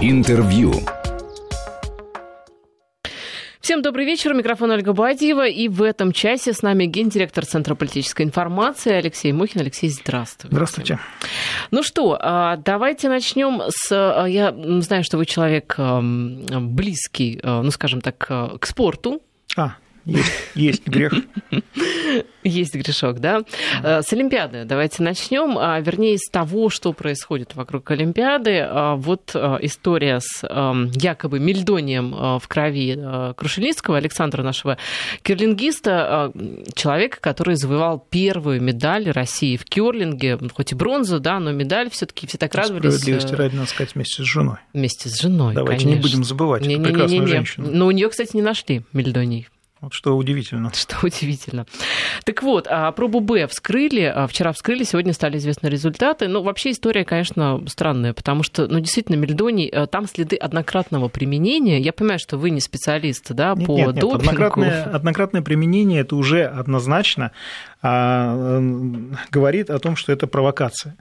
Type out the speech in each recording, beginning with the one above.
Интервью. Всем добрый вечер. Микрофон Ольга Бадьева. И в этом часе с нами гендиректор Центра политической информации Алексей Мухин. Алексей, здравствуйте. Здравствуйте. Ну что, а, давайте начнем с... А, я знаю, что вы человек близкий, ну, скажем так, к спорту. А, есть, есть грех. Есть грешок, да? Э, с Олимпиады давайте начнем, а, вернее, с того, что происходит вокруг Олимпиады. А, вот э, история с эм, якобы мельдонием э, в крови Крушельницкого, Александра нашего кирлингиста, человека, который завоевал первую медаль России в керлинге, хоть и бронзу, да, но медаль все таки все так радовались. Справедливости ради, надо сказать, вместе с женой. Вместе с женой, Давайте конечно. не будем забывать не, не, прекрасную не, не, женщину. Но у нее, кстати, не нашли мельдоний. Вот что удивительно. Что удивительно. Так вот, а пробу Б вскрыли, а вчера вскрыли, сегодня стали известны результаты. Ну, вообще история, конечно, странная, потому что, ну, действительно, мельдоний, э, там следы однократного применения. Я понимаю, что вы не специалист, да, нет, по нет, нет. допингу. Однократное, однократное применение это уже однозначно а, говорит о том, что это провокация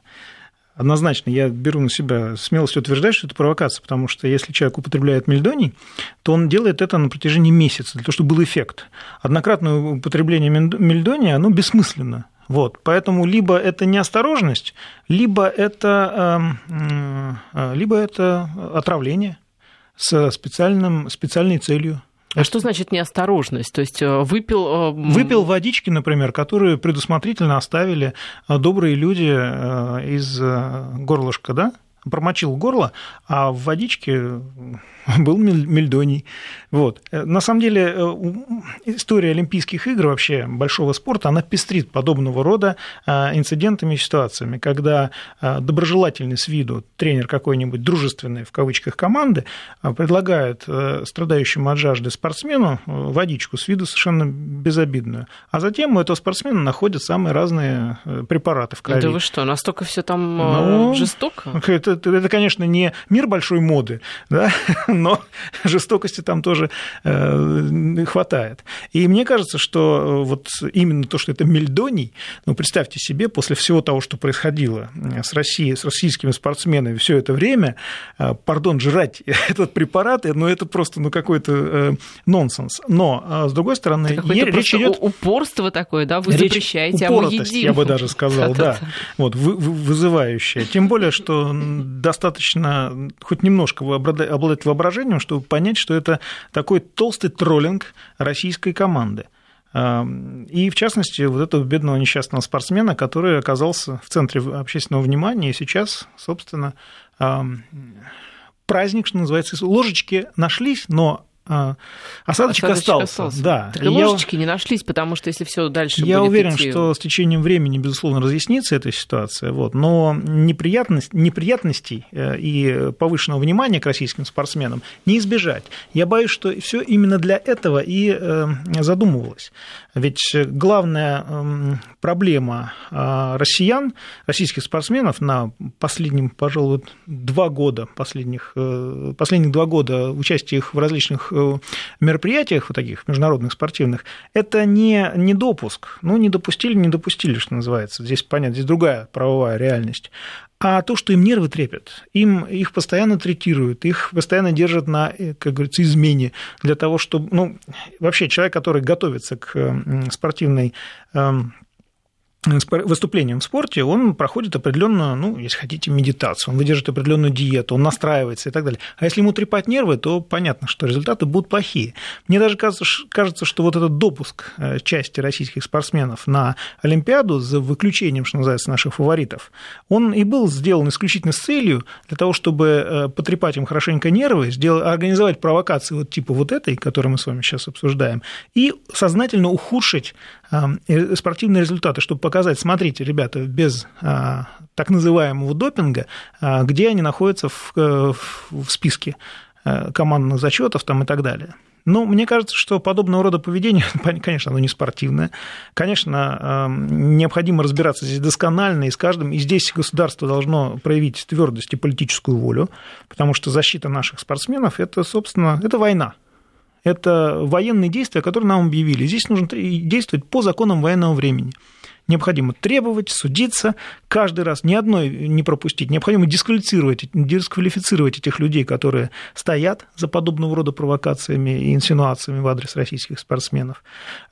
однозначно я беру на себя смелость утверждать, что это провокация, потому что если человек употребляет мельдоний, то он делает это на протяжении месяца, для того, чтобы был эффект. Однократное употребление мельдония, оно бессмысленно. Вот, поэтому либо это неосторожность, либо это, эм, э, либо это отравление с специальным, специальной целью. А что значит неосторожность? То есть э, выпил... Э, выпил водички, например, которые предусмотрительно оставили э, добрые люди из горлышка, да? Промочил горло, а в водичке был мельдоний. Вот. Э, на самом деле э, история Олимпийских игр, вообще большого спорта, она пестрит подобного рода э, инцидентами и ситуациями, когда доброжелательный с виду тренер какой-нибудь дружественной, в кавычках, команды предлагает страдающему от жажды спортсмену водичку с виду совершенно безобидную, а затем у этого спортсмена находят самые разные препараты в крови. Да вы что, настолько все там ну, жестоко? Это, это, конечно, не мир большой моды, да, но жестокости там тоже э, хватает. И мне кажется, что э, вот именно то, что это мельдоний, ну, представьте себе, после всего того, что происходило э, с Россией, с российскими спортсменами все это время, пардон, жрать этот препарат, ну, это просто ну, какой-то нонсенс. Но, с другой стороны, речь идет... упорство такое, да, вы речь запрещаете, а мы едим. я бы даже сказал, да, вот, вызывающее. Тем более, что достаточно хоть немножко обладать воображением, чтобы понять, что это такой толстый троллинг российской команды. И, в частности, вот этого бедного несчастного спортсмена, который оказался в центре общественного внимания, и сейчас, собственно, праздник, что называется, ложечки нашлись, но а, осадочек, осадочек остался. остался. Да. Так и ложечки я... не нашлись, потому что если все дальше Я будет уверен, идти... что с течением времени, безусловно, разъяснится эта ситуация. Вот. Но неприятность, неприятностей э, и повышенного внимания к российским спортсменам не избежать. Я боюсь, что все именно для этого и э, задумывалось. Ведь главная эм, проблема а, россиян, российских спортсменов на последнем, пожалуй, два года, последних, э, последних два года участия их в различных э, мероприятиях, вот таких международных спортивных, это не, не допуск. Ну, не допустили, не допустили, что называется. Здесь, понятно, здесь другая правовая реальность а то, что им нервы трепят. Им, их постоянно третируют, их постоянно держат на, э, как говорится, измене для того, чтобы... Ну, вообще человек, который готовится к спортивной эм, выступлением в спорте, он проходит определенную, ну, если хотите, медитацию, он выдержит определенную диету, он настраивается и так далее. А если ему трепать нервы, то понятно, что результаты будут плохие. Мне даже кажется, что вот этот допуск э, части российских спортсменов на Олимпиаду, за выключением, что называется, наших фаворитов, он и был сделан исключительно с целью для того, чтобы э, потрепать им хорошенько нервы, организовать провокации вот типа вот этой, которую мы с вами сейчас обсуждаем, и сознательно ухудшить э, спортивные результаты, чтобы показать, смотрите, ребята, без а, так называемого допинга, а, где они находятся в, э, в списке э, командных зачетов там и так далее. Но мне кажется, что подобного рода поведение, конечно, оно не спортивное. Конечно, необходимо разбираться здесь досконально и с каждым. И здесь государство должно проявить твердость и политическую волю, потому что защита наших спортсменов – это, собственно, это война это военные действия, которые нам объявили. Здесь нужно действовать по законам военного времени. Необходимо требовать, судиться, каждый раз ни одной не пропустить. Необходимо дисквалифицировать, дисквалифицировать этих людей, которые стоят за подобного рода провокациями и инсинуациями в адрес российских спортсменов.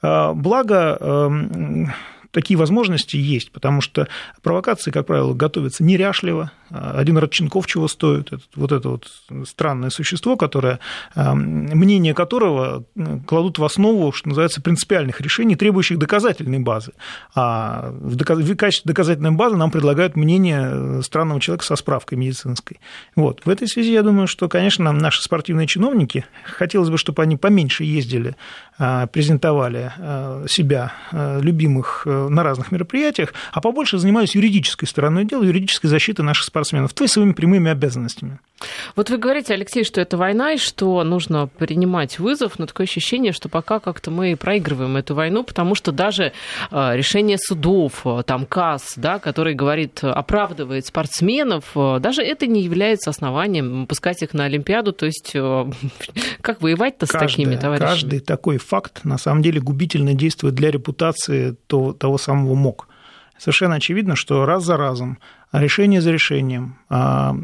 А, благо, эм, такие возможности есть, потому что провокации, как правило, готовятся неряшливо. Один Родченков чего стоит? Вот это вот странное существо, которое, мнение которого кладут в основу, что называется, принципиальных решений, требующих доказательной базы. А в качестве доказательной базы нам предлагают мнение странного человека со справкой медицинской. Вот. В этой связи я думаю, что, конечно, наши спортивные чиновники, хотелось бы, чтобы они поменьше ездили, а, презентовали а, себя, а, любимых на разных мероприятиях, а побольше занимаюсь юридической стороной дела, юридической защитой наших спортсменов, то есть своими прямыми обязанностями. Вот вы говорите, Алексей, что это война и что нужно принимать вызов, но такое ощущение, что пока как-то мы проигрываем эту войну, потому что даже а, решение судов, а, там КАС, да, который говорит, оправдывает спортсменов, а, даже это не является основанием пускать их на Олимпиаду. То есть как воевать-то с такими товарищами? Каждый такой факт на самом деле губительно действует для репутации того, того самого МОК. Совершенно очевидно, что раз за разом решение за решением, а,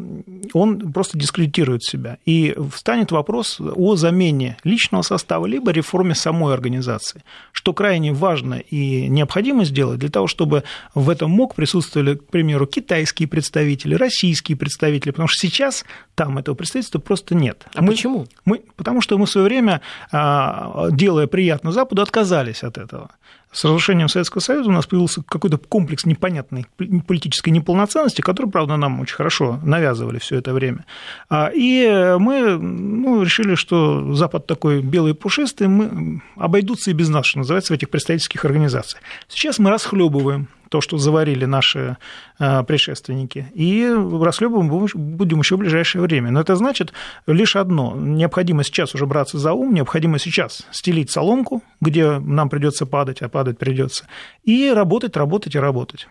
он просто дискредитирует себя. И встанет вопрос о замене личного состава либо реформе самой организации, что крайне важно и необходимо сделать для того, чтобы в этом МОК присутствовали, к примеру, китайские представители, российские представители, потому что сейчас там этого представительства просто нет. А мы, почему? Мы, потому что мы в свое время, а, делая приятно Западу, отказались от этого. С разрушением Советского Союза у нас появился какой-то комплекс непонятной политической неполноценности, который, правда, нам очень хорошо навязывали все это время. А, и мы ну, решили, что Запад такой белый и пушистый, мы обойдутся и без нас, что называется, в этих представительских организациях. Сейчас мы расхлебываем то, что заварили наши э, предшественники, и расхлебываем будем еще в ближайшее время. Но это значит лишь одно. Необходимо сейчас уже браться за ум, необходимо сейчас стелить соломку, где нам придется падать, а падать придется, и работать, работать и работать.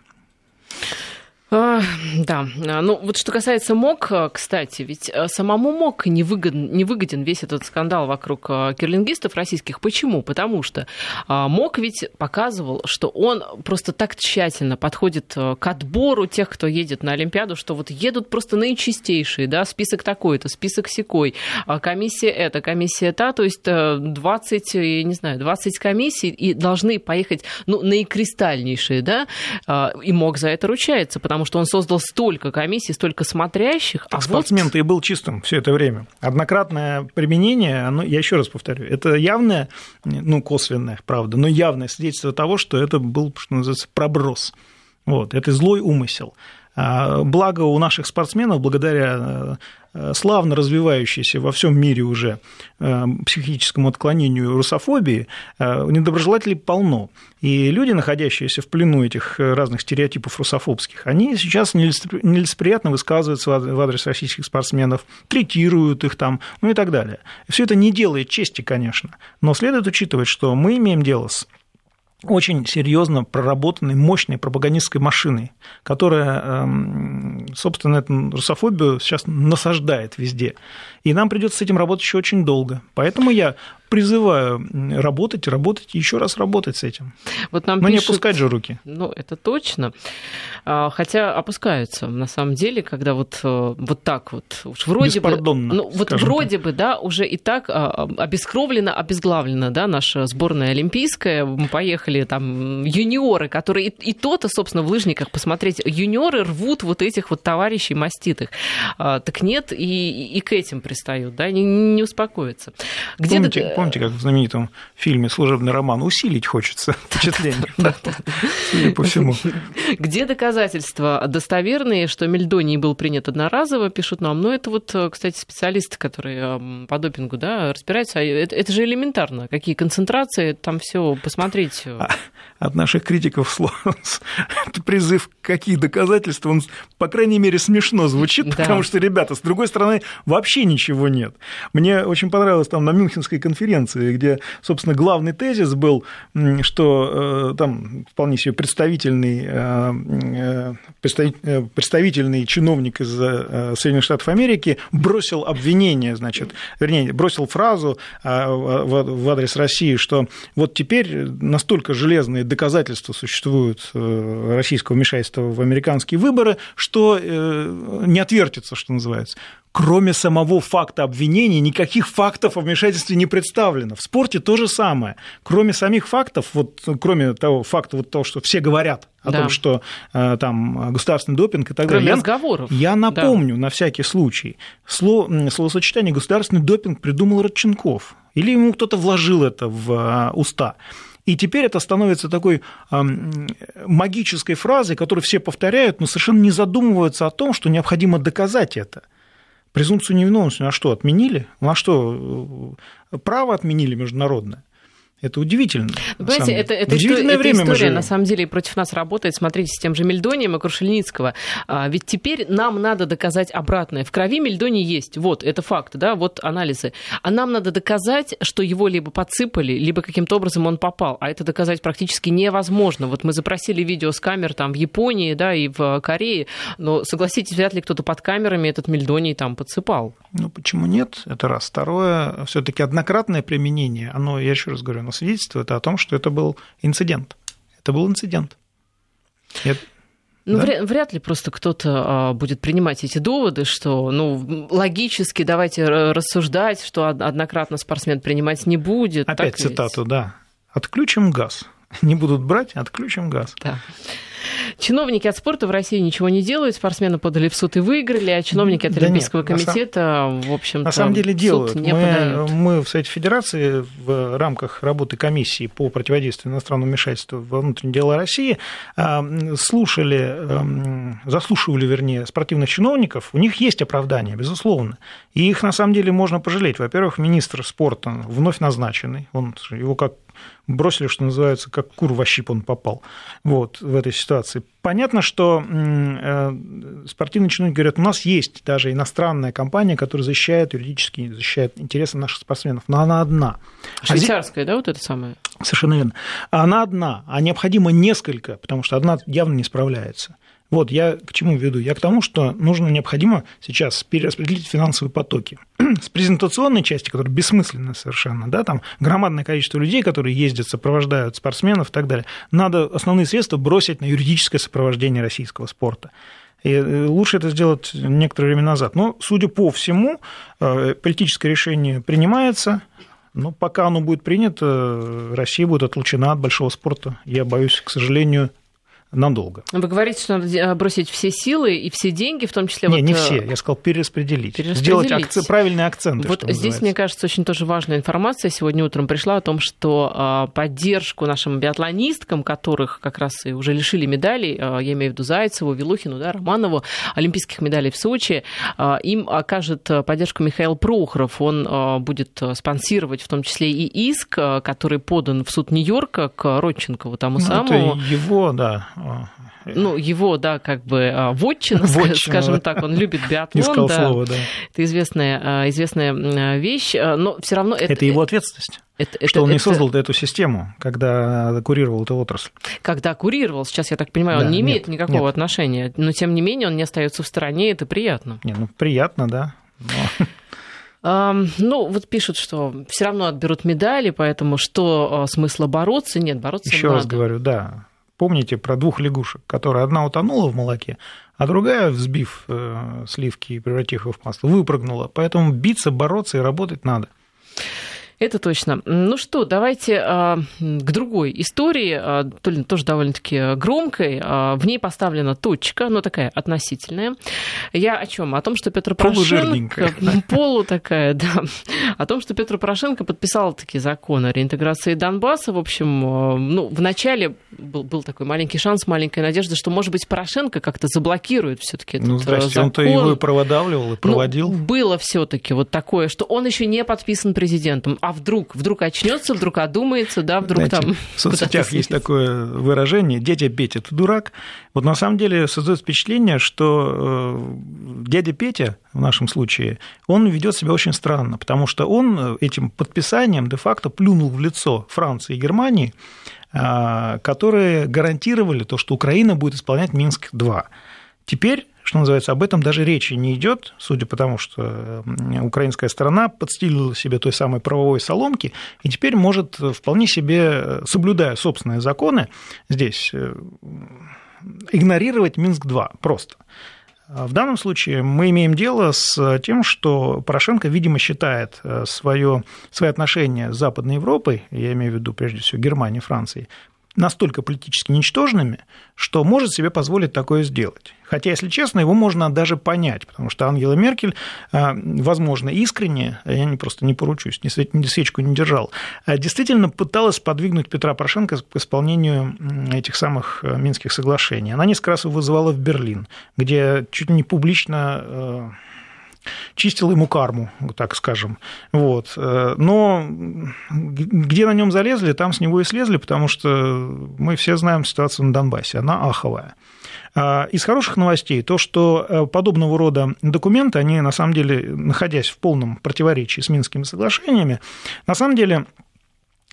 А, да, ну вот что касается МОК, кстати, ведь э, самому МОК не выгоден, не выгоден весь этот скандал вокруг э, кирлингистов российских. Почему? Потому что а, МОК ведь показывал, что он просто так тщательно подходит э, к отбору тех, кто едет на Олимпиаду, что вот едут просто наичистейшие, да, список такой-то, список секой, а комиссия эта, комиссия та, то есть 20, я не знаю, 20 комиссий и должны поехать, ну, наикристальнейшие, да, и МОК за это ручается, потому потому что он создал столько комиссий, столько смотрящих. Так а спортсмен-то вот... и был чистым все это время. Однократное применение, оно, я еще раз повторю, это явное, ну, косвенное, правда, но явное свидетельство того, что это был, что называется, проброс. Вот, это злой умысел. А, благо у наших спортсменов, благодаря э, славно развивающейся во всем мире уже э, психическому отклонению русофобии, э, недоброжелателей полно. И люди, находящиеся в плену этих разных стереотипов русофобских, они сейчас нелицеприятно высказываются в адрес российских спортсменов, третируют их там, ну и так далее. Все это не делает чести, конечно, но следует учитывать, что мы имеем дело с очень серьезно проработанной мощной пропагандистской машиной, которая, эм, собственно, эту русофобию сейчас насаждает везде. И нам придется с этим работать еще очень долго. Поэтому я призываю работать, работать и еще раз работать с этим. Вот нам Но пишут, не опускать же руки. Ну, это точно. А, хотя опускаются, на самом деле, когда вот, э, вот так вот, уж вроде бы, ну, вот вроде так. бы, да, уже и так а, обескровлена, обезглавлена, да, наша сборная олимпийская. Мы поехали там юниоры, которые и, и то-то, собственно, в лыжниках посмотреть, юниоры рвут вот этих вот товарищей маститых. А, так нет, и, и к этим пристают, да, не, не успокоятся. Где помните, помните, как в знаменитом фильме «Служебный роман» усилить хочется впечатление, судя по всему. Где доказательства достоверные, что мельдоний был принят одноразово, пишут нам. Но это вот, кстати, специалисты, которые по допингу да, разбираются. А это, же элементарно. Какие концентрации, там все посмотреть. А, от наших критиков призыв «какие доказательства», он, по крайней мере, смешно звучит, потому что, ребята, с другой стороны, вообще ничего нет. Мне очень понравилось там на Мюнхенской конференции конференции, где, собственно, главный тезис был, что там вполне себе представительный, представительный чиновник из Соединенных Штатов Америки бросил обвинение, значит, вернее, бросил фразу в адрес России, что вот теперь настолько железные доказательства существуют российского вмешательства в американские выборы, что не отвертится, что называется. Кроме самого факта обвинения, никаких фактов о вмешательстве не представлено. В спорте то же самое. Кроме самих фактов, вот, кроме того факта, вот того, что все говорят о да. том, что э, там государственный допинг и так Кроме далее. разговоров. Я, я напомню да. на всякий случай, слово, словосочетание «государственный допинг» придумал Родченков. Или ему кто-то вложил это в э, уста. И теперь это становится такой магической фразой, которую все повторяют, но совершенно не задумываются о том, что необходимо доказать это. Презумпцию невиновности на что отменили? На что э, право отменили международное? Это удивительно. Понимаете, это, это, Удивительное это время история, на самом деле, против нас работает. Смотрите, с тем же Мельдонием и Крушельницкого. А, ведь теперь нам надо доказать обратное. В крови Мельдоний есть. Вот, это факт, да, вот анализы. А нам надо доказать, что его либо подсыпали, либо каким-то образом он попал. А это доказать практически невозможно. Вот мы запросили видео с камер там в Японии, да, и в Корее, но, согласитесь, вряд ли кто-то под камерами этот Мельдоний там подсыпал. Ну, почему нет? Это раз. Второе, все таки однократное применение, оно, я еще раз говорю, оно свидетельствует о том, что это был инцидент. Это был инцидент. Это... Ну, да? вряд, вряд ли просто кто-то а, будет принимать эти доводы, что, ну, логически давайте рассуждать, что однократно спортсмен принимать не будет. Опять цитату, ведь? да. Отключим газ. Не будут брать, отключим газ. Да. Чиновники от спорта в России ничего не делают, спортсмены подали в суд и выиграли, а чиновники от да Олимпийского нет, комитета, в общем На самом деле делают. Не мы, мы в Совете Федерации в рамках работы комиссии по противодействию иностранному вмешательству во внутренние дела России а, слушали, эм, заслушивали, вернее, спортивных чиновников, у них есть оправдание, безусловно. И их на самом деле можно пожалеть. Во-первых, министр спорта вновь назначенный, он, его как бросили, что называется, как кур во щип он попал вот, в этой ситуации. Понятно, что э, спортивные чиновники говорят, у нас есть даже иностранная компания, которая защищает юридически, защищает интересы наших спортсменов, но она одна. А Швейцарская, а да, вот это самое? Совершенно верно. Она одна, а необходимо несколько, потому что одна явно не справляется. Вот я к чему веду? Я к тому, что нужно, необходимо сейчас перераспределить финансовые потоки. С презентационной части, которая бессмысленна совершенно, да, там громадное количество людей, которые ездят, сопровождают спортсменов и так далее, надо основные средства бросить на юридическое сопровождение российского спорта. И э, лучше это сделать некоторое время назад. Но, судя по всему, э, политическое решение принимается, но пока оно будет принято, Россия будет отлучена от большого спорта. Я боюсь, к сожалению, надолго. Вы говорите, что надо э, бросить все силы и все деньги, в том числе... Не, вот... не э, все, я сказал перераспределить. перераспределить. Сделать акцент, правильные акценты. Вот здесь, называется. мне кажется, очень тоже важная информация. Сегодня утром пришла о том, что а, поддержку нашим биатлонисткам, которых как раз и уже лишили медалей, а, я имею в виду Зайцеву, Вилухину, да, Романову, олимпийских медалей в Сочи, а, им окажет поддержку Михаил Прохоров. Он будет спонсировать в том числе и иск, который подан в суд Нью-Йорка к Родченкову, тому ну, самому. Это его, да, ну, его, да, как бы а, вотчина, вотчина скажем да. так, он любит биатлон. да. слово, да. Это известная, а, известная вещь, а, но все равно... Это, это его ответственность. Это, что это, он не это... создал эту систему, когда курировал эту отрасль. Когда курировал, сейчас я так понимаю, да, он не имеет нет, никакого нет. отношения, но тем не менее он не остается в стороне, это приятно. Не, ну приятно, да. Но... Ну, вот пишут, что все равно отберут медали, поэтому что смысла бороться? Нет, бороться Еще надо. раз говорю, да, Помните про двух лягушек, которые одна утонула в молоке, а другая, взбив э, сливки и превратив их в масло, выпрыгнула. Поэтому биться, бороться и работать надо. Это точно. Ну что, давайте а, к другой истории, а, тоже довольно-таки громкой. А, в ней поставлена точка, но такая относительная. Я о чем? О том, что Петр Порошенко... Полу такая, да. О том, что Петр Порошенко подписал таки закон о реинтеграции Донбасса. В общем, ну, вначале был, был такой маленький шанс, маленькая надежда, что, может быть, Порошенко как-то заблокирует все таки этот Ну, здрасте, закон. он-то его и продавливал, и проводил. Ну, было все таки вот такое, что он еще не подписан президентом а вдруг, вдруг очнется, вдруг одумается, да, вдруг Знаете, там... В соцсетях есть такое выражение «дядя Петя, ты дурак». Вот на самом деле создается впечатление, что э, дядя Петя, в нашем случае, он ведет себя очень странно, потому что он этим подписанием де-факто плюнул в лицо Франции и Германии, э, которые гарантировали то, что Украина будет исполнять Минск-2. Теперь что называется, об этом даже речи не идет, судя по тому, что украинская сторона подстелила себе той самой правовой соломки и теперь может вполне себе, соблюдая собственные законы, здесь э, игнорировать Минск-2 просто. В данном случае мы имеем дело с тем, что Порошенко, видимо, считает э, свое, свои отношения с Западной Европой, я имею в виду прежде всего Германией, Францией, настолько политически ничтожными, что может себе позволить такое сделать. Хотя, если честно, его можно даже понять, потому что Ангела Меркель, а, возможно, искренне, я не просто не поручусь, ни свечку не держал, а действительно пыталась подвигнуть Петра Порошенко к исполнению этих самых э, Минских соглашений. Она несколько раз его вызывала в Берлин, где чуть не публично э, чистил ему карму, так скажем. Вот. Э, но где на нем залезли, там с него и слезли, потому что мы все знаем ситуацию на Донбассе, она аховая. А, из хороших новостей то, что э, подобного рода документы, они на самом деле, находясь в полном противоречии с Минскими соглашениями, на самом деле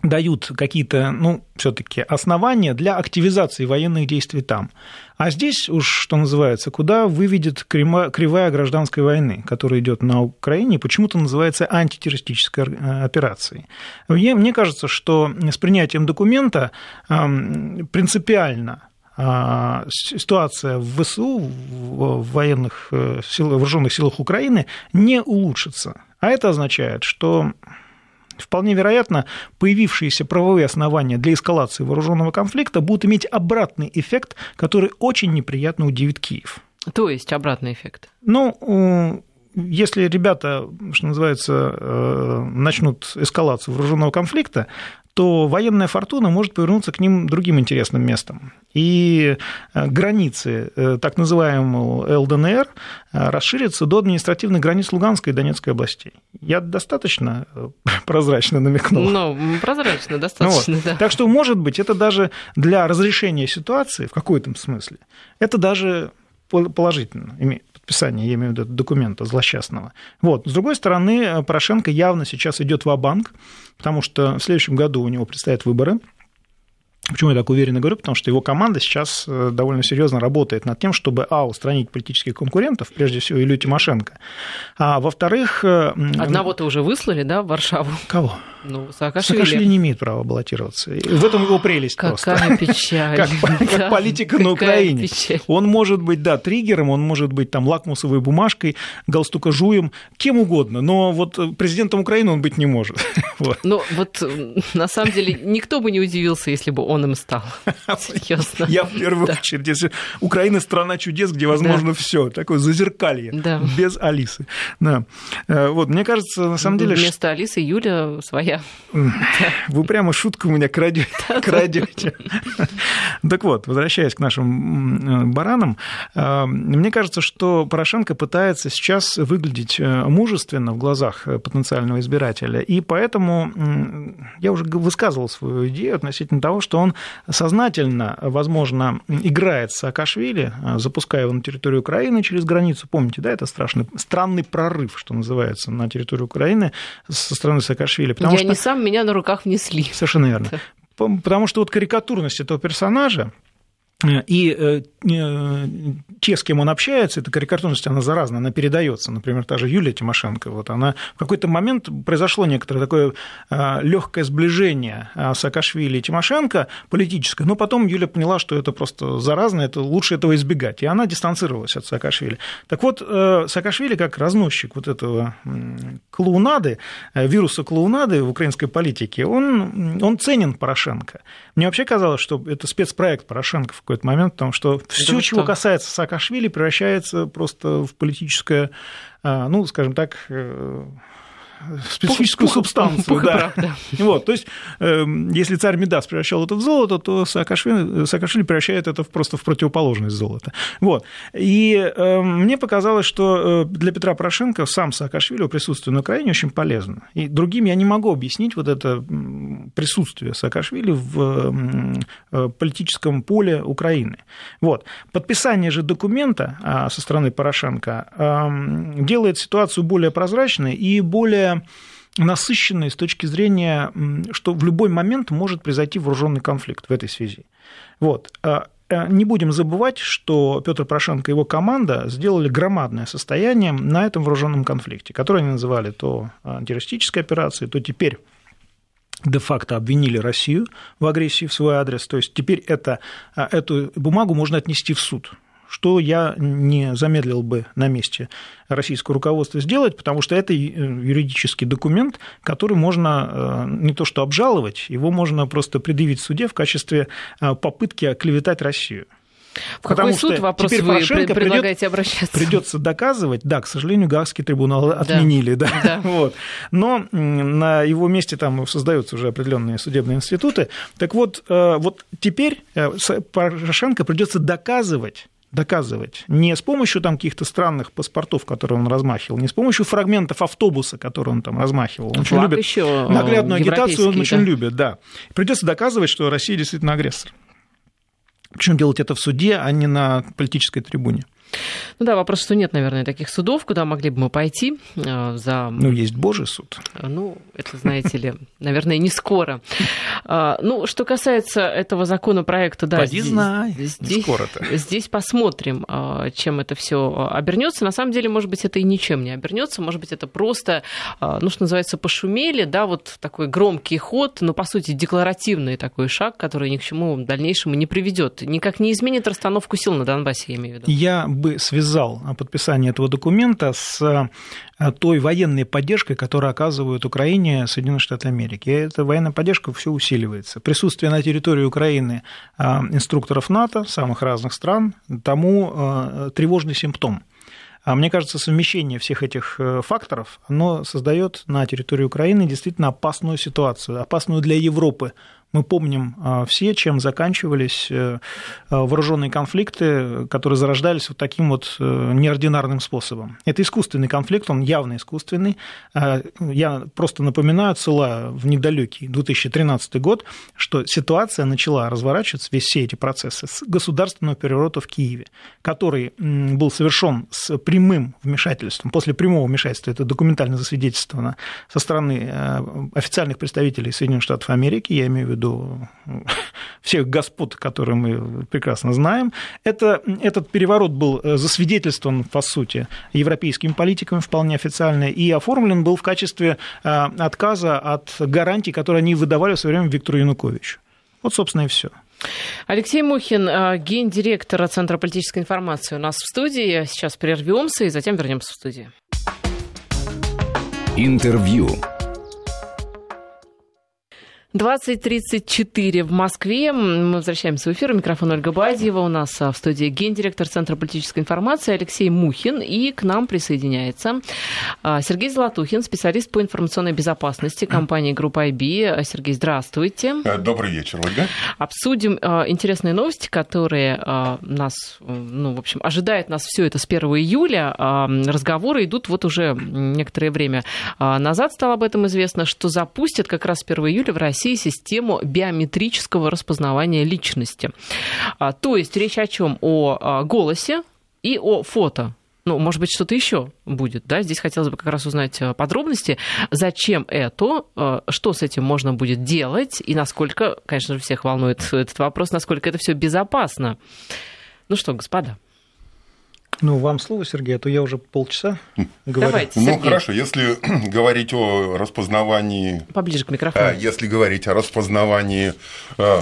дают какие-то, ну, все-таки основания для активизации военных действий там. А здесь уж, что называется, куда выведет кривая гражданской войны, которая идет на Украине, почему-то называется антитеррористической э, операцией. Мне кажется, что с принятием документа принципиально а, ситуация в ВСУ, в военных э, сил, вооруженных силах Украины, не улучшится. А это означает, что Вполне вероятно, появившиеся правовые основания для эскалации вооруженного конфликта будут иметь обратный эффект, который очень неприятно удивит Киев. То есть обратный эффект? Ну, если ребята, что называется, э, начнут эскалацию вооруженного конфликта, то военная фортуна может повернуться к ним другим интересным местом. И э, границы э, так называемого ЛДНР расширятся до административных границ Луганской и Донецкой областей. Я достаточно прозрачно намекнул. Ну, прозрачно, достаточно, вот. да. Так что, может быть, это даже для разрешения ситуации, в какой-то смысле, это даже положительно имеет подписания, я имею в виду документа злосчастного. Вот. С другой стороны, Порошенко явно сейчас идет в банк потому что в следующем году у него предстоят выборы, Почему я так уверенно говорю? Потому что его команда сейчас э, довольно серьезно работает над тем, чтобы, а, устранить политических конкурентов, прежде всего Илью Тимошенко, а, во-вторых... Э, Одного-то уже выслали, да, в Варшаву? Кого? Ну, Саакашвили. Саакашвили не имеет права баллотироваться. В этом его прелесть Какая просто. Какая печаль. Как, как политика на Украине. Печаль. Он может быть, да, триггером, он может быть там лакмусовой бумажкой, галстукожуем, кем угодно, но вот президентом Украины он быть не может. Вот. Ну, вот на самом деле никто бы не удивился, если бы он им стал. Серьезно. Я в первую да. очередь. Если Украина страна чудес, где возможно да. все, такое зазеркалье, да. без Алисы. Да. Э, вот, мне кажется, на самом деле. Вместо Алисы Юля своя. Вы прямо шутку у меня крадете. Так вот, возвращаясь к нашим э, баранам, э, мне кажется, что Порошенко пытается сейчас выглядеть мужественно в глазах потенциального избирателя, и поэтому я уже высказывал свою идею относительно того, что он сознательно, возможно, играет с Саакашвили, запуская его на территорию Украины через границу. Помните, да, это страшный, странный прорыв, что называется, на территорию Украины со стороны Саакашвили. Потому Я что... не сам, меня на руках внесли. Совершенно верно. Потому что вот карикатурность этого персонажа, и э, э, те, с кем он общается, эта карикатурность, она заразна, она передается. Например, та же Юлия Тимошенко, вот она в какой-то момент произошло некоторое такое э, легкое сближение Саакашвили и Тимошенко политическое, но потом Юля поняла, что это просто заразно, это лучше этого избегать, и она дистанцировалась от Саакашвили. Так вот, Саакашвили как разносчик вот этого клоунады, вируса клоунады в украинской политике, он, он ценен Порошенко. Мне вообще казалось, что это спецпроект Порошенко в какой-то момент, потому что все, чего касается Саакашвили, превращается просто в политическое, а, ну, скажем так, э, специфическую пух, субстанцию. Пух, да. Вот, то есть, эм, если царь Медас превращал это в золото, то Саакашвили, Саакашвили превращает это просто в противоположность золота. Вот. И э, мне показалось, что э, для Петра Порошенко сам Саакашвили присутствие на Украине очень полезно. И другим я не могу объяснить вот это присутствие Саакашвили в э, политическом поле Украины. Вот. Подписание же документа а, со стороны Порошенко эм, делает ситуацию более прозрачной и более насыщенной с точки зрения, что в любой момент может произойти вооруженный конфликт в этой связи. Вот. А, э, не будем забывать, что Петр Порошенко и его команда сделали громадное состояние на этом вооруженном конфликте, который они называли то террористической операцией, то теперь де-факто обвинили Россию в агрессии в свой адрес. То есть теперь это, а, эту бумагу можно отнести в суд что я не замедлил бы на месте российского руководства сделать, потому что это юридический документ, который можно э, не то что обжаловать, его можно просто предъявить в суде в качестве э, попытки оклеветать Россию. В Потому какой суд вопрос теперь вы Порошенко предлагаете придет, обращаться? Придется доказывать, да, к сожалению, Гаагский трибунал отменили, да, да. да. Вот. но на его месте там создаются уже определенные судебные институты. Так вот, э, вот теперь Порошенко придется доказывать доказывать. Не с помощью там каких-то странных паспортов, которые он размахивал, не с помощью фрагментов автобуса, который он там размахивал. Он очень любит еще наглядную агитацию, он очень любит, да. Придется доказывать, что Россия действительно агрессор. Причем делать это в суде, а не на политической трибуне. Ну да, вопрос, что нет, наверное, таких судов, куда могли бы мы пойти э, за... Ну, есть Божий суд. Ну, это, знаете ли, наверное, не скоро. А, ну, что касается этого законопроекта, да, Поди здесь, знай, здесь, здесь посмотрим, чем это все обернется. На самом деле, может быть, это и ничем не обернется, может быть, это просто, ну, что называется, пошумели, да, вот такой громкий ход, но, по сути, декларативный такой шаг, который ни к чему дальнейшему не приведет, никак не изменит расстановку сил на Донбассе, я имею в виду. Я бы связал подписание этого документа с э, той военной поддержкой, которую оказывают Украине Соединенные Штаты Америки. И эта военная поддержка все усиливается. Присутствие на территории Украины э, инструкторов НАТО самых разных стран тому э, тревожный симптом. А мне кажется, совмещение всех этих факторов, оно создает на территории Украины действительно опасную ситуацию, опасную для Европы, мы помним а, все, чем заканчивались э, а, вооруженные конфликты, которые зарождались вот таким вот э, неординарным способом. Это искусственный конфликт, он явно искусственный. А, я просто напоминаю, отсылаю в недалекий 2013 год, что ситуация начала разворачиваться, весь все эти процессы, с государственного переворота в Киеве, который был совершен с прямым вмешательством, после прямого вмешательства, это документально засвидетельствовано со стороны э, официальных представителей Соединенных Штатов Америки, я имею в виду виду всех господ, которые мы прекрасно знаем. Это, этот переворот был э, засвидетельствован, по сути, европейскими политиками вполне официально и оформлен был в качестве э, отказа от гарантий, которые они выдавали в свое время Виктору Януковичу. Вот, собственно, и все. Алексей Мухин, э, гендиректор Центра политической информации у нас в студии. Сейчас прервемся и затем вернемся в студию. Интервью. 20.34 в Москве. Мы возвращаемся в эфир. Микрофон Ольга Бадьева. У нас а, в студии гендиректор Центра политической информации Алексей Мухин. И к нам присоединяется а, Сергей Золотухин, специалист по информационной безопасности компании Группа IB. Сергей, здравствуйте. Э, добрый вечер, Ольга. Обсудим а, интересные новости, которые нас, ну, в общем, ожидает нас все это с 1 июля. Разговоры идут вот уже некоторое время назад стало об этом известно, что запустят как раз с 1 июля в России России систему биометрического распознавания личности. А, то есть речь о чем? О а, голосе и о фото ну, может быть, что-то еще будет, да? Здесь хотелось бы как раз узнать а, подробности, зачем это, что с этим можно будет делать, и насколько, конечно же, всех волнует этот вопрос, насколько это все безопасно. Ну что, господа. Ну, вам слово, Сергей, а то я уже полчаса говорю. Давайте, ну, хорошо, если говорить о распознавании... Поближе к микрофону. Э, если говорить о распознавании э,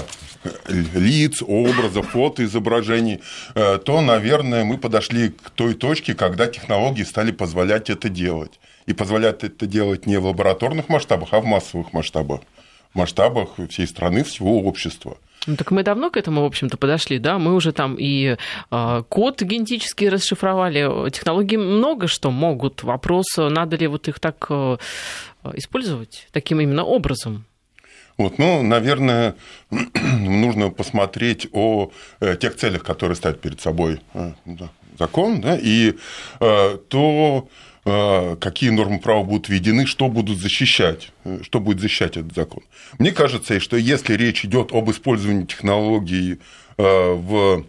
лиц, образов, фото, изображений, э, то, наверное, мы подошли к той точке, когда технологии стали позволять это делать. И позволять это делать не в лабораторных масштабах, а в массовых масштабах. масштабах всей страны, всего общества. Ну, так мы давно к этому, в общем-то, подошли, да? Мы уже там и э, код генетически расшифровали. Технологии много что могут. Вопрос, надо ли вот их так э, использовать таким именно образом. Вот, ну, наверное, нужно посмотреть о э, тех целях, которые ставит перед собой э, закон, да, и э, то, какие нормы права будут введены, что будут защищать, что будет защищать этот закон. Мне кажется, что если речь идет об использовании технологий в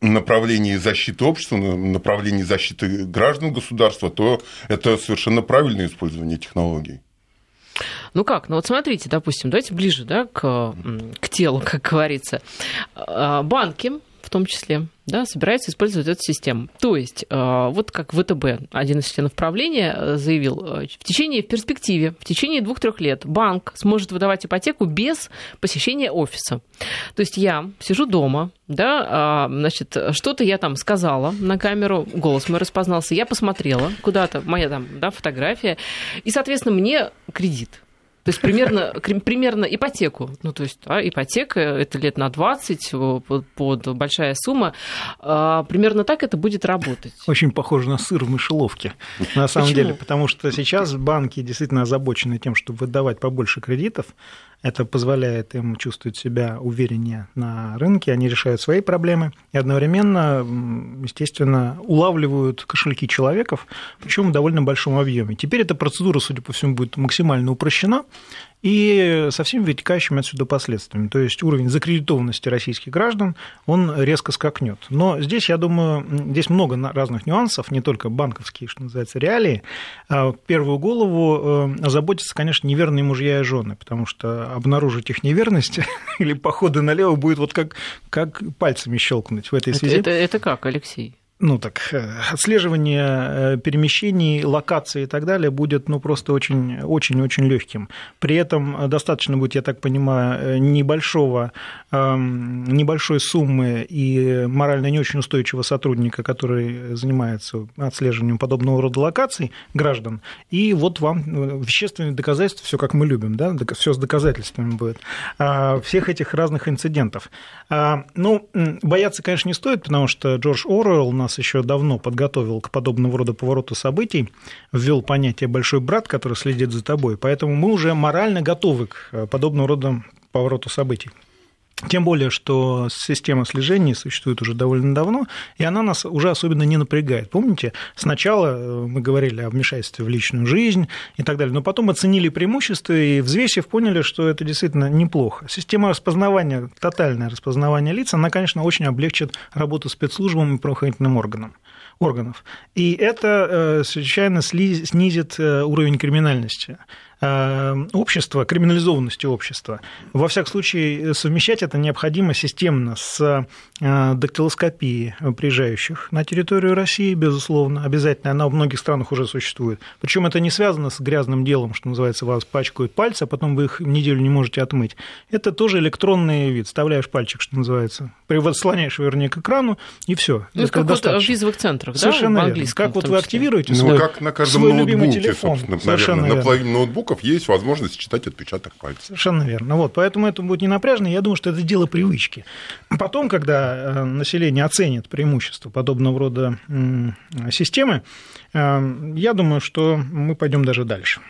направлении защиты общества, направлении защиты граждан государства, то это совершенно правильное использование технологий. Ну как? Ну вот смотрите, допустим, давайте ближе да, к, к телу, как говорится. А, банки, в том числе, да, собираются использовать эту систему. То есть, а, вот как ВТБ, один из членов правления э, заявил, э, в течение, в перспективе, в течение двух-трех лет банк сможет выдавать ипотеку без посещения офиса. То есть я сижу дома, да, а, значит, что-то я там сказала на камеру, голос мой распознался, я посмотрела куда-то, моя там, да, фотография, и, соответственно, мне кредит то есть примерно, примерно ипотеку. Ну, то есть да, ипотека, это лет на 20, под, под большая сумма. А, примерно так это будет работать. Очень похоже на сыр в мышеловке, на самом Почему? деле. Потому что сейчас банки действительно озабочены тем, чтобы выдавать побольше кредитов. Это позволяет им чувствовать себя увереннее на рынке, они решают свои проблемы и одновременно, естественно, улавливают кошельки человеков, причем в довольно большом объеме. Теперь эта процедура, судя по всему, будет максимально упрощена, и со всеми вытекающими отсюда последствиями. То есть уровень закредитованности российских граждан, он резко скакнет. Но здесь, я думаю, здесь много разных нюансов, не только банковские, что называется, реалии. А в первую голову э, озаботятся, конечно, неверные мужья и жены, потому что обнаружить их неверность или походы налево будет вот как, как пальцами щелкнуть в этой связи. Это, это, это как, Алексей? Ну так, э, отслеживание э, перемещений, локаций и так далее будет ну, просто очень-очень-очень легким. При этом достаточно будет, я так понимаю, э, небольшого, эм, небольшой суммы и морально не очень устойчивого сотрудника, который занимается отслеживанием подобного рода локаций граждан, и вот вам вещественные доказательства, все как мы любим, да, все с доказательствами будет, всех этих разных инцидентов. Ну, бояться, конечно, не стоит, потому что Джордж Оруэлл на нас еще давно подготовил к подобного рода повороту событий, ввел понятие «большой брат», который следит за тобой, поэтому мы уже морально готовы к э, подобного рода повороту событий. Тем более, что система слежения существует уже довольно давно, и она нас уже особенно не напрягает. Помните, сначала э, мы говорили о вмешательстве в личную жизнь и так далее, но потом оценили преимущества и, взвесив, поняли, что это действительно неплохо. Система распознавания, тотальное распознавание лиц, она, конечно, очень облегчит работу спецслужбам и правоохранительным органам органов. И это чрезвычайно э, снизит э, уровень криминальности. Э, общества, криминализованности общества. Во всяком случае, совмещать это необходимо системно с э, дактилоскопией приезжающих на территорию России, безусловно, обязательно. Она в многих странах уже существует. Причем это не связано с грязным делом, что называется, вас пачкают пальцы, а потом вы их неделю не можете отмыть. Это тоже электронный вид. Вставляешь пальчик, что называется, слоняешь, вернее, к экрану, и все. Ну, это как достаточно. в визовых центрах, Совершенно да, верно. Как вот вы активируете ну, свой, как на каждом свой любимый телефон. Совершенно наверное. верно. На ноутбук ноутбуков есть возможность читать отпечаток пальца. Совершенно верно. Вот, поэтому это будет не напряжно. Я думаю, что это дело привычки. Потом, когда э, население оценит преимущество подобного рода системы, э, я думаю, что мы пойдем даже дальше.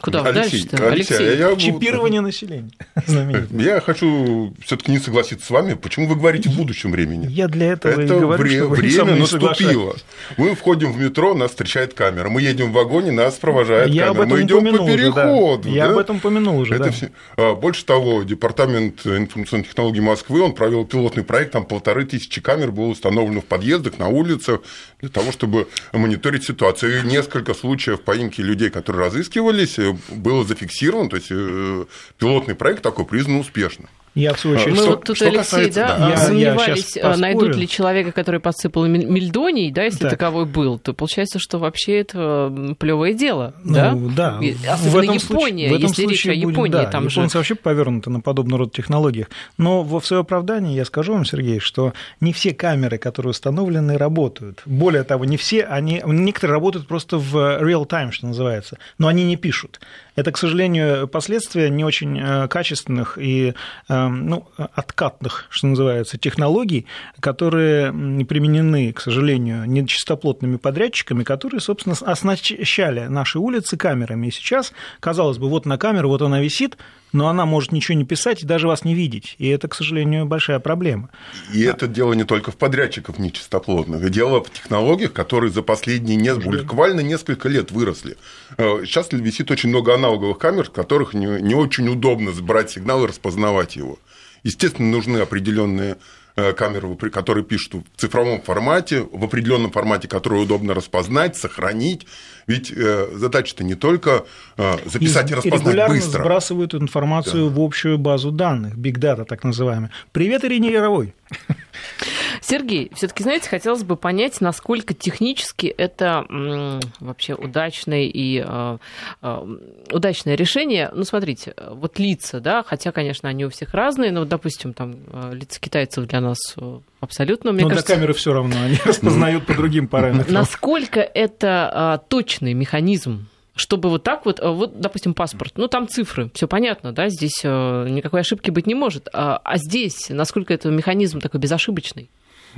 Куда Алексей, дальше Алексей, Алексей, я, чипирование населения. Я хочу все-таки не согласиться с вами. Почему вы говорите в будущем времени? Я для этого Это и говорю, вре- что время наступило. Мы входим в метро, нас встречает камера. Мы едем в вагоне, нас провожает я камера. Мы идем по переходу. Да. Я да? об этом упомянул уже. Это да. все... А, больше того, департамент информационных технологий Москвы он провел пилотный проект, там полторы тысячи камер было установлено в подъездах, на улицах для того, чтобы мониторить ситуацию. И несколько случаев поимки людей, которые разыскивались, было зафиксировано, то есть э, пилотный проект такой признан успешным. Я, в свою очередь, Мы что- вот тут, что Алексей, касается, да, да. Я- я сомневались, щас а, найдут ли человека, который подсыпал мель- мельдоний, да, если Так. таковой был, то получается, что вообще это плевое дело, Ну, да? да. И В Особенно этом Япония, случае- в этом если речь о случае Японии, да, там же... вообще повернуты на подобный род технологиях. Но во в свое оправдание я скажу вам, Сергей, что не все камеры, которые установлены, работают. Более того, не все, они, некоторые работают просто в real time, что называется, но они не пишут. Это, к сожалению, последствия не очень э, качественных и э, ну, откатных, что называется, технологий, которые применены, к сожалению, нечистоплотными подрядчиками, которые, собственно, оснащали наши улицы камерами. И сейчас, казалось бы, вот на камеру, вот она висит, но она может ничего не писать и даже вас не видеть. И это, к сожалению, большая проблема. И это дело не только в подрядчиков нечистоплотных, дело в технологиях, которые за последние не... буквально несколько лет выросли. Э, Сейчас висит очень много аналоговых камер, в которых не, не очень удобно брать сигнал и распознавать его. Естественно, нужны определенные э, камеры, при- которые пишут в цифровом формате, в определенном формате, который удобно распознать, сохранить. Ведь э, задача-то не только э, записать и, распознать регулярно быстро. сбрасывают информацию в общую базу данных, Big Data так называемая. Привет, Ирине Яровой. Сергей, все-таки, знаете, хотелось бы понять, насколько технически это м, вообще удачное и э, э, удачное решение. Ну, смотрите, вот лица, да, хотя, конечно, они у всех разные, но, допустим, там э, лица китайцев для нас э, абсолютно, мне Но кажется... для камеры все равно, они распознают по другим параметрам. Насколько это а, точный механизм? Чтобы вот так вот, а, вот, допустим, паспорт, ну там цифры, все понятно, да, здесь никакой ошибки быть не может. А, а здесь, насколько это механизм такой безошибочный?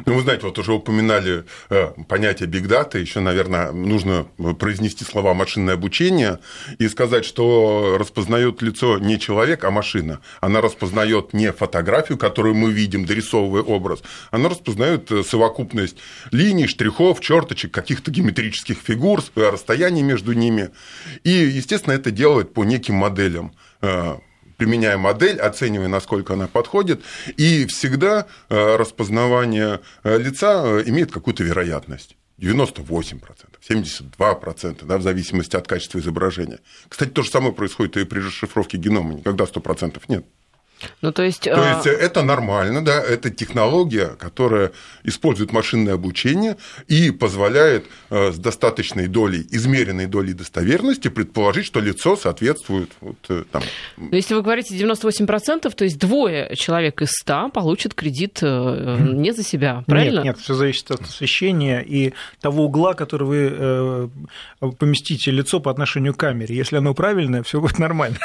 Ну, вы знаете, вот уже упоминали э, понятие big data, еще, наверное, нужно произнести слова машинное обучение и сказать, что распознает лицо не человек, а машина. Она распознает не фотографию, которую мы видим, дорисовывая образ, она распознает э, совокупность линий, штрихов, черточек, каких-то геометрических фигур, э, расстояний между ними. И, естественно, это делает по неким моделям применяя модель, оценивая, насколько она подходит, и всегда э, распознавание э, лица э, имеет какую-то вероятность. 98%, 72%, да, в зависимости от качества изображения. Кстати, то же самое происходит и при расшифровке генома, никогда 100% нет. Ну, то есть... То а, есть это нормально, да, это технология, которая использует машинное обучение и позволяет э, с достаточной долей, измеренной долей достоверности предположить, что лицо соответствует вот, э, там, ну, если вы говорите 98%, то есть двое человек из 100 получат кредит э, не за себя, правильно? Нет, нет, все зависит от освещения и того угла, который вы э, поместите лицо по отношению к камере. Если оно правильное, все будет нормально.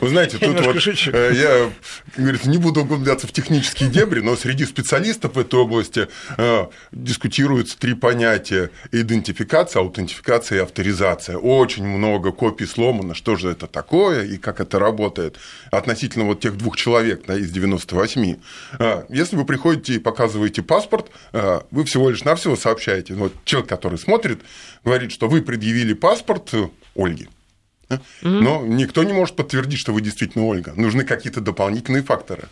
Вы знаете, тут вот э, я, как говорится, не буду углубляться в технические дебри, но среди специалистов в этой области э, дискутируются три понятия – идентификация, аутентификация и авторизация. Очень много копий сломано, что же это такое и как это работает относительно вот тех двух человек да, из 98. Э, Если вы приходите и показываете паспорт, э, вы всего лишь навсего сообщаете, ну, вот человек, который смотрит, говорит, что вы предъявили паспорт Ольге. Да? Но никто не может подтвердить, что вы действительно Ольга. Нужны какие-то дополнительные факторы.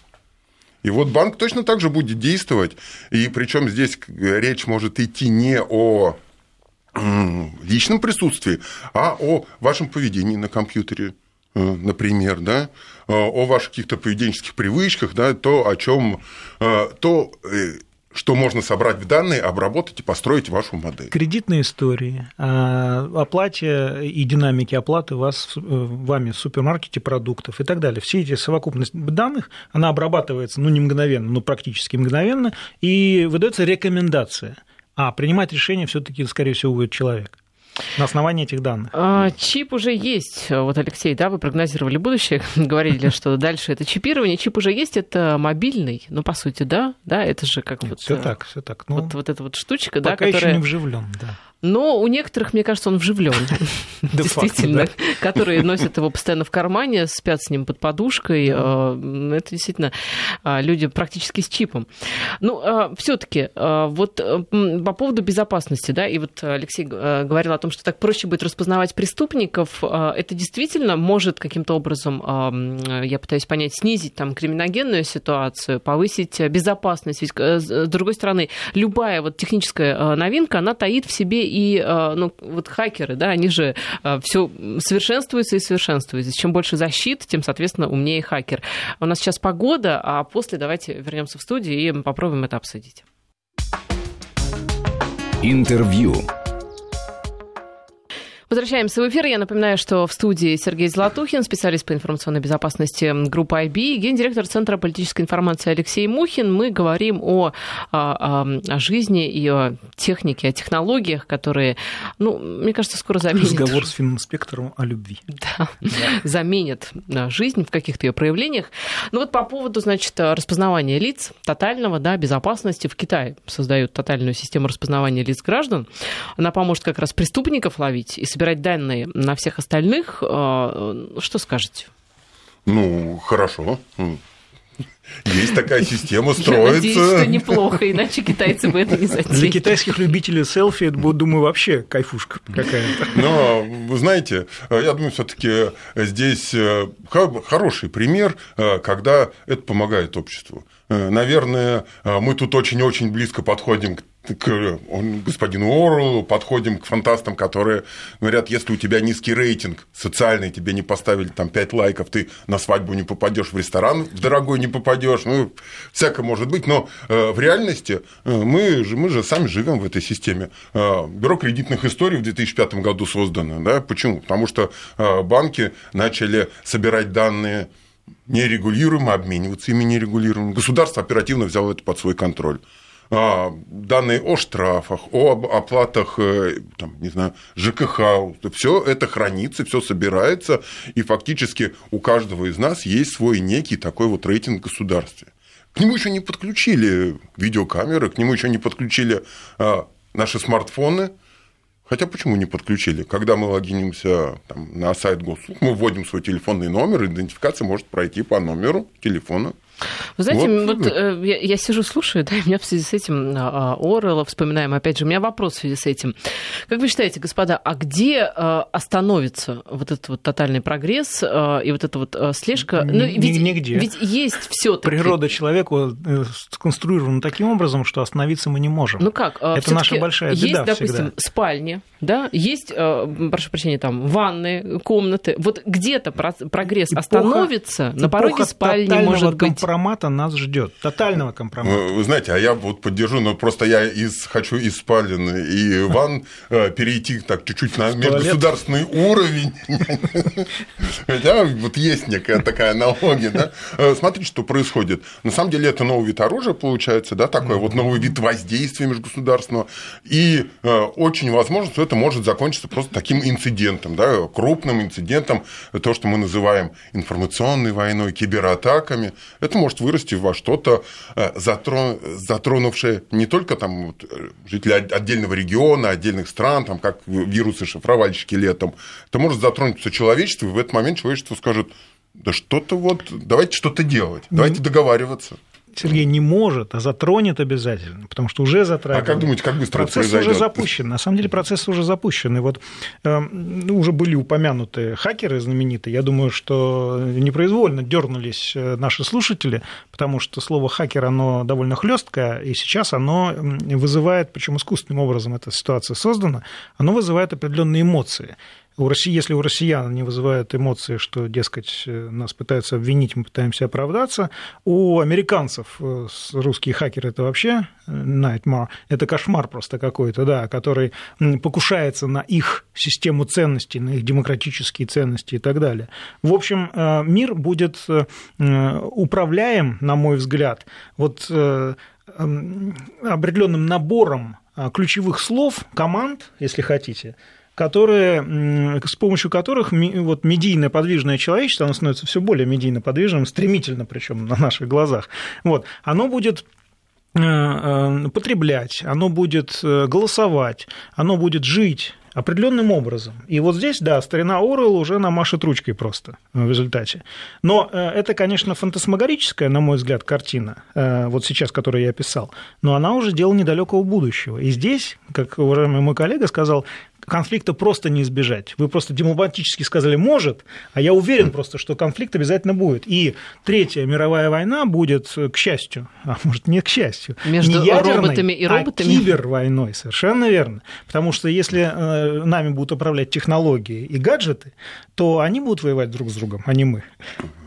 И вот банк точно так же будет действовать. И причем здесь речь может идти не о личном присутствии, а о вашем поведении на компьютере, э, например, да, э, о ваших каких-то поведенческих привычках, да, то, о чем, то, э, что можно собрать в данные, обработать и построить вашу модель. Кредитные истории, а, оплате и динамики оплаты вас, э, вами в супермаркете продуктов и так далее. Все эти совокупность данных, она обрабатывается, ну, не мгновенно, но практически мгновенно, и выдается рекомендация. А принимать решение все-таки, скорее всего, будет человек на основании этих данных. А, Чип уже есть. Вот, Алексей, да, вы прогнозировали будущее, говорили, что дальше это чипирование. Чип уже есть, это мобильный, ну, по сути, да, да, это же как вот... Все э, так, все так. Ну, Вот, вот эта вот штучка, да, пока еще которая... не вживлен, да. Но у некоторых, мне кажется, он вживлен. Действительно. Которые носят его постоянно в кармане, спят с ним под подушкой. Э, Это действительно э, люди практически с чипом. Ну, все-таки, вот э, по поводу безопасности, да, и вот Алексей э, говорил о том, что так проще будет распознавать преступников. Это действительно может каким-то образом, я пытаюсь понять, снизить там криминогенную ситуацию, повысить безопасность. Ведь, с другой стороны, любая вот техническая новинка, она таит в себе и ну, вот хакеры, да, они же все совершенствуются и совершенствуются. Чем больше защит, тем, соответственно, умнее хакер. У нас сейчас погода, а после давайте вернемся в студию и попробуем это обсудить. Интервью. Возвращаемся в эфир. Я напоминаю, что в студии Сергей Златухин, специалист по информационной безопасности группы IB, и гендиректор Центра политической информации Алексей Мухин. Мы говорим о, о, о жизни и о технике, о технологиях, которые, ну, мне кажется, скоро заменят. Разговор с фининспектором о любви. Да, да. заменят жизнь в каких-то ее проявлениях. Ну вот по поводу, значит, распознавания лиц, тотального, да, безопасности. В Китае создают тотальную систему распознавания лиц граждан. Она поможет как раз преступников ловить и собирать данные на всех остальных. Э, что скажете? Ну, хорошо. Есть такая система, строится. Я надеюсь, что неплохо, иначе китайцы бы это не затеяли. Для китайских любителей селфи это будет, думаю, вообще кайфушка какая-то. Но, вы знаете, я думаю, все таки здесь э, хороший пример, э, когда это помогает обществу. Наверное, мы тут очень-очень близко подходим к к господину Оруэллу, подходим к фантастам, которые говорят, если у тебя низкий рейтинг социальный, тебе не поставили там 5 лайков, ты на свадьбу не попадешь, в ресторан в дорогой не попадешь, ну, всякое может быть, но э, в реальности э, мы же, мы же сами живем в этой системе. Э, бюро кредитных историй в 2005 году создано, да, почему? Потому что банки начали собирать данные нерегулируемо, обмениваться ими нерегулируемо. Государство оперативно взяло это под свой контроль. Данные о штрафах, о оплатах, э, там, не знаю, ЖКХ, все это хранится, все собирается, и фактически у каждого из нас есть свой некий такой вот рейтинг в государстве. К нему еще не подключили видеокамеры, к нему еще не подключили а, наши смартфоны. Хотя почему не подключили? Когда мы логинимся там, на сайт госуслуг, мы вводим свой телефонный номер, идентификация может пройти по номеру телефона. Вы знаете, вот, вот э, я, я сижу, слушаю, да, и у меня в связи с этим а, а, Орелла вспоминаем, опять же, у меня вопрос в связи с этим. Как вы считаете, господа, а где а, остановится вот этот вот тотальный прогресс и вот эта вот слежка? Ну, ведь, Нигде. Ведь есть все Природа человека э, сконструирована таким образом, что остановиться мы не можем. Ну как? Это наша большая беда Есть, допустим, всегда. спальни, да, есть, прошу прощения, там, ванны, комнаты. Вот где-то прогресс эпоха, остановится, на пороге спальни, может быть компромата нас ждет, тотального компромата. Вы знаете, а я вот поддержу, но просто я из, хочу из спален и ван э, перейти так чуть-чуть на межгосударственный уровень. Хотя вот есть некая такая аналогия, да. Э, смотрите, что происходит. На самом деле это новый вид оружия получается, да, такой вот новый вид воздействия межгосударственного. И э, очень возможно, что это может закончиться просто таким инцидентом, да, крупным инцидентом, то, что мы называем информационной войной, кибератаками. Это это может вырасти во что-то, э, затронувшее не только там, вот, э, жителей отдельного региона, отдельных стран, там, как вирусы-шифровальщики летом. Это может затронуть все человечество, и в этот момент человечество скажет, да что-то вот, давайте что-то делать, давайте договариваться. Сергей не может, а затронет обязательно, потому что уже затрагивает. А как думаете, как быстро процесс это произойдет? уже запущен. На самом деле процесс уже запущен. И вот э, уже были упомянуты хакеры знаменитые. Я думаю, что непроизвольно дернулись э, наши слушатели, потому что слово хакер, оно довольно хлесткое, и сейчас оно вызывает, причем искусственным образом эта ситуация создана, оно вызывает определенные эмоции. У России, если у россиян не вызывает эмоции, что, дескать, нас пытаются обвинить, мы пытаемся оправдаться, у американцев э, русские хакеры это вообще э, nightmare, это кошмар просто какой-то, да, который покушается на их систему ценностей, на их демократические ценности и так далее. В общем, э, мир будет управляем, на мой взгляд, вот определенным набором ключевых слов, команд, если хотите, которые, с помощью которых вот, медийное подвижное человечество, оно становится все более медийно подвижным, стремительно причем на наших глазах, вот, оно будет э, э, потреблять, оно будет э, голосовать, оно будет жить определенным образом. И вот здесь, да, старина Орел уже намашет ручкой просто в результате. Но это, конечно, фантасмагорическая, на мой взгляд, картина, вот сейчас, которую я описал, но она уже дело недалекого будущего. И здесь, как уважаемый мой коллега сказал, конфликта просто не избежать. Вы просто дипломатически сказали «может», а я уверен просто, что конфликт обязательно будет. И Третья мировая война будет, к счастью, а может не к счастью, Между не ядерной, роботами и роботами. а кибервойной, совершенно верно. Потому что если э, нами будут управлять технологии и гаджеты, то они будут воевать друг с другом, а не мы.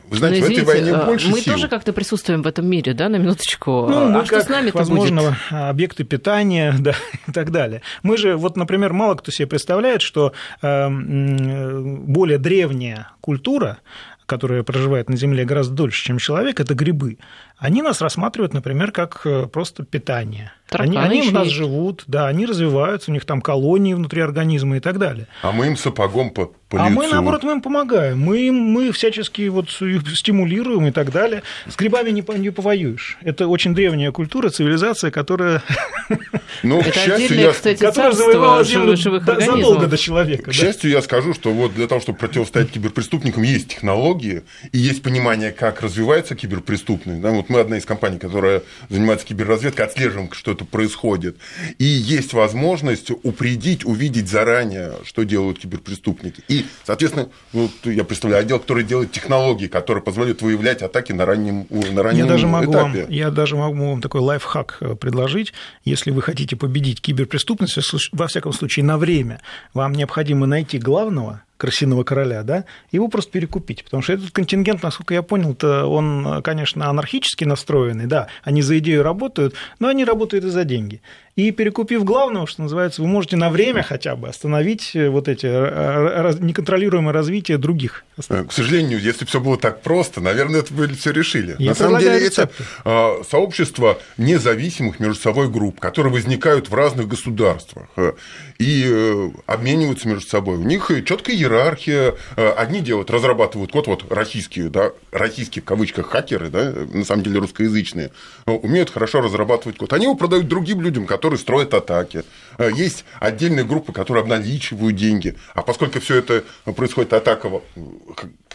Вы знаете, Но, в этой извините, войне а, больше мы сил. тоже как-то присутствуем в этом мире, да, на минуточку. Ну, а мы что с нами-то возможно, будет? объекты питания да, и так далее. Мы же, вот, например, мало кто себе представляет, что э, м, более древняя культура, которая проживает на Земле гораздо дольше, чем человек, это грибы. Они нас рассматривают, например, как э, просто питание. Они, они у нас есть. живут, да, они развиваются, у них там колонии внутри организма и так далее. А мы им сапогом по, по А мы, лицу. наоборот, мы им помогаем. Мы, им, мы всячески вот их стимулируем и так далее. С грибами не, не повоюешь. Это очень древняя культура, цивилизация, которая, Ну, к счастью, я, которая завоевала землю задолго до человека. к счастью, я скажу, что вот для того, чтобы противостоять киберпреступникам, есть технологии и есть понимание, как развивается киберпреступность. Да, вот мы одна из компаний, которая занимается киберразведкой, отслеживаем, что это происходит. И есть возможность упредить, увидеть заранее, что делают киберпреступники. И, соответственно, вот я представляю отдел, который делает технологии, которые позволяют выявлять атаки на раннем, на раннем Я даже, могу вам, этапе. я даже могу вам такой лайфхак э, предложить. Если вы хотите победить киберпреступность, во всяком случае, на время, вам необходимо найти главного крысиного короля, да, его просто перекупить. Потому что этот контингент, насколько я понял, то он, конечно, анархически настроенный, да, они за идею работают, но они работают и за деньги. И перекупив главного, что называется, вы можете на время хотя бы остановить э, вот эти э, раз- неконтролируемое развитие других. Э, К сожалению, если все было так просто, наверное, это бы все решили. Я На самом деле, предлагаю это рецепты. а, сообщество независимых между собой групп, которые возникают в разных государствах э, и э, обмениваются между собой. У них четкая иерархия. Э, Одни делают, разрабатывают код, вот российские, да, российские в кавычках хакеры, да, на самом деле русскоязычные, э, умеют хорошо разрабатывать код. Они его продают другим людям, которые строят атаки. Э, Есть отдельные группы, которые обналичивают деньги. А поскольку все это происходит атака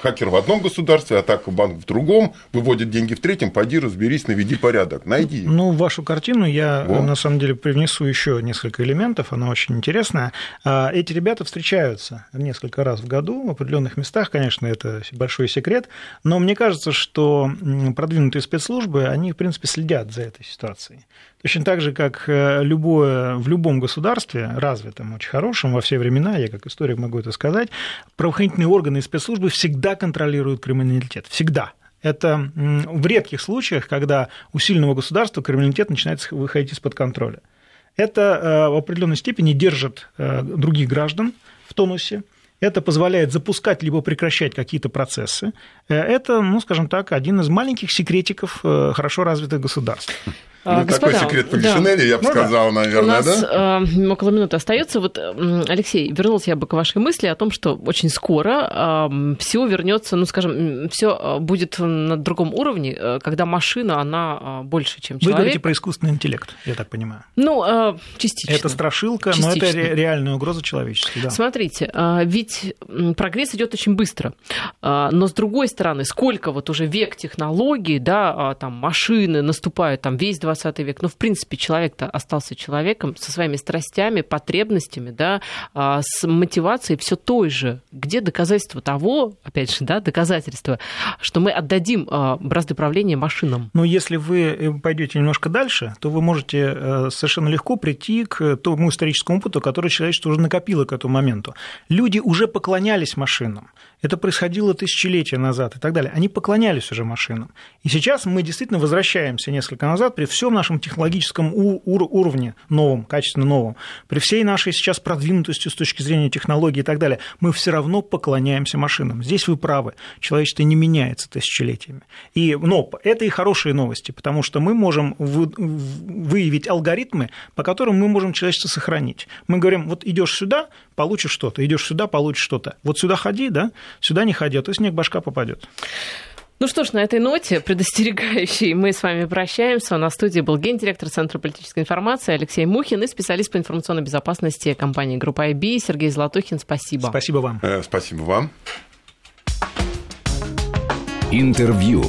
хакер в одном государстве, атака банк в другом, выводит деньги в третьем, пойди разберись, наведи порядок, найди. Ну, вашу картину я Во. на самом деле привнесу еще несколько элементов, она очень интересная. А, Эти ребята встречаются несколько раз в году в определенных местах, конечно, это большой секрет, но мне кажется, что продвинутые спецслужбы, они, в принципе, следят за этой ситуацией. Точно так же, как э, любое, в любом государстве, развитом, очень хорошем, во все времена, я как историк могу это сказать, правоохранительные органы и спецслужбы всегда контролируют криминалитет. Всегда. Это в редких случаях, когда у сильного государства криминалитет начинает выходить из-под контроля. Это э, в определенной степени держит э, других граждан в тонусе. Это позволяет запускать либо прекращать какие-то процессы. Э, Это, ну, скажем так, один из маленьких секретиков хорошо развитых государств. А, Ну, такой господа, секрет да. Полишинеля, я бы Ну да. сказал, У наверное, нас да? э, около минуты остается. Вот, Алексей, вернулся я бы к вашей мысли о том, что очень скоро все вернется, ну, скажем, все будет на другом уровне, э, когда машина, она э, больше, чем Вы говорите человек. про искусственный интеллект, я так понимаю. Ну, э, частично. Это страшилка, но это Частично. ре- реальная угроза человечеству. Да. Смотрите, а, ведь прогресс идет очень быстро, А, но с другой стороны, сколько вот уже век технологий, да, а, там машины наступают, там весь 20 век, но в принципе человек-то остался человеком со своими страстями, потребностями, да, а, с мотивацией все той же. Где доказательство того, опять же, да, доказательство, что мы отдадим а, бразды правления машинам? Но если вы э, пойдете немножко дальше, то вы можете э, совершенно легко прийти к тому историческому опыту, который человечество уже накопило к этому моменту. Люди уже поклонялись машинам. Это происходило тысячелетия назад и так далее. Они поклонялись уже машинам. И сейчас мы действительно возвращаемся несколько назад при всем нашем технологическом уровне новом, качественно новом, при всей нашей сейчас продвинутости с точки зрения технологий и так далее, мы все равно поклоняемся машинам. Здесь вы правы. Человечество не меняется тысячелетиями. И, но это и хорошие новости, потому что мы можем выявить алгоритмы, по которым мы можем человечество сохранить. Мы говорим, вот идешь сюда, получишь что-то, идешь сюда, получишь что-то. Вот сюда ходи, да, сюда не ходи, а то снег башка попадет. Ну что ж, на этой ноте предостерегающей мы с вами прощаемся. У нас в студии был гендиректор Центра политической информации Алексей Мухин и специалист по информационной безопасности компании Группа IB Сергей Золотухин. Спасибо. Спасибо вам. Э, Спасибо вам. Интервью.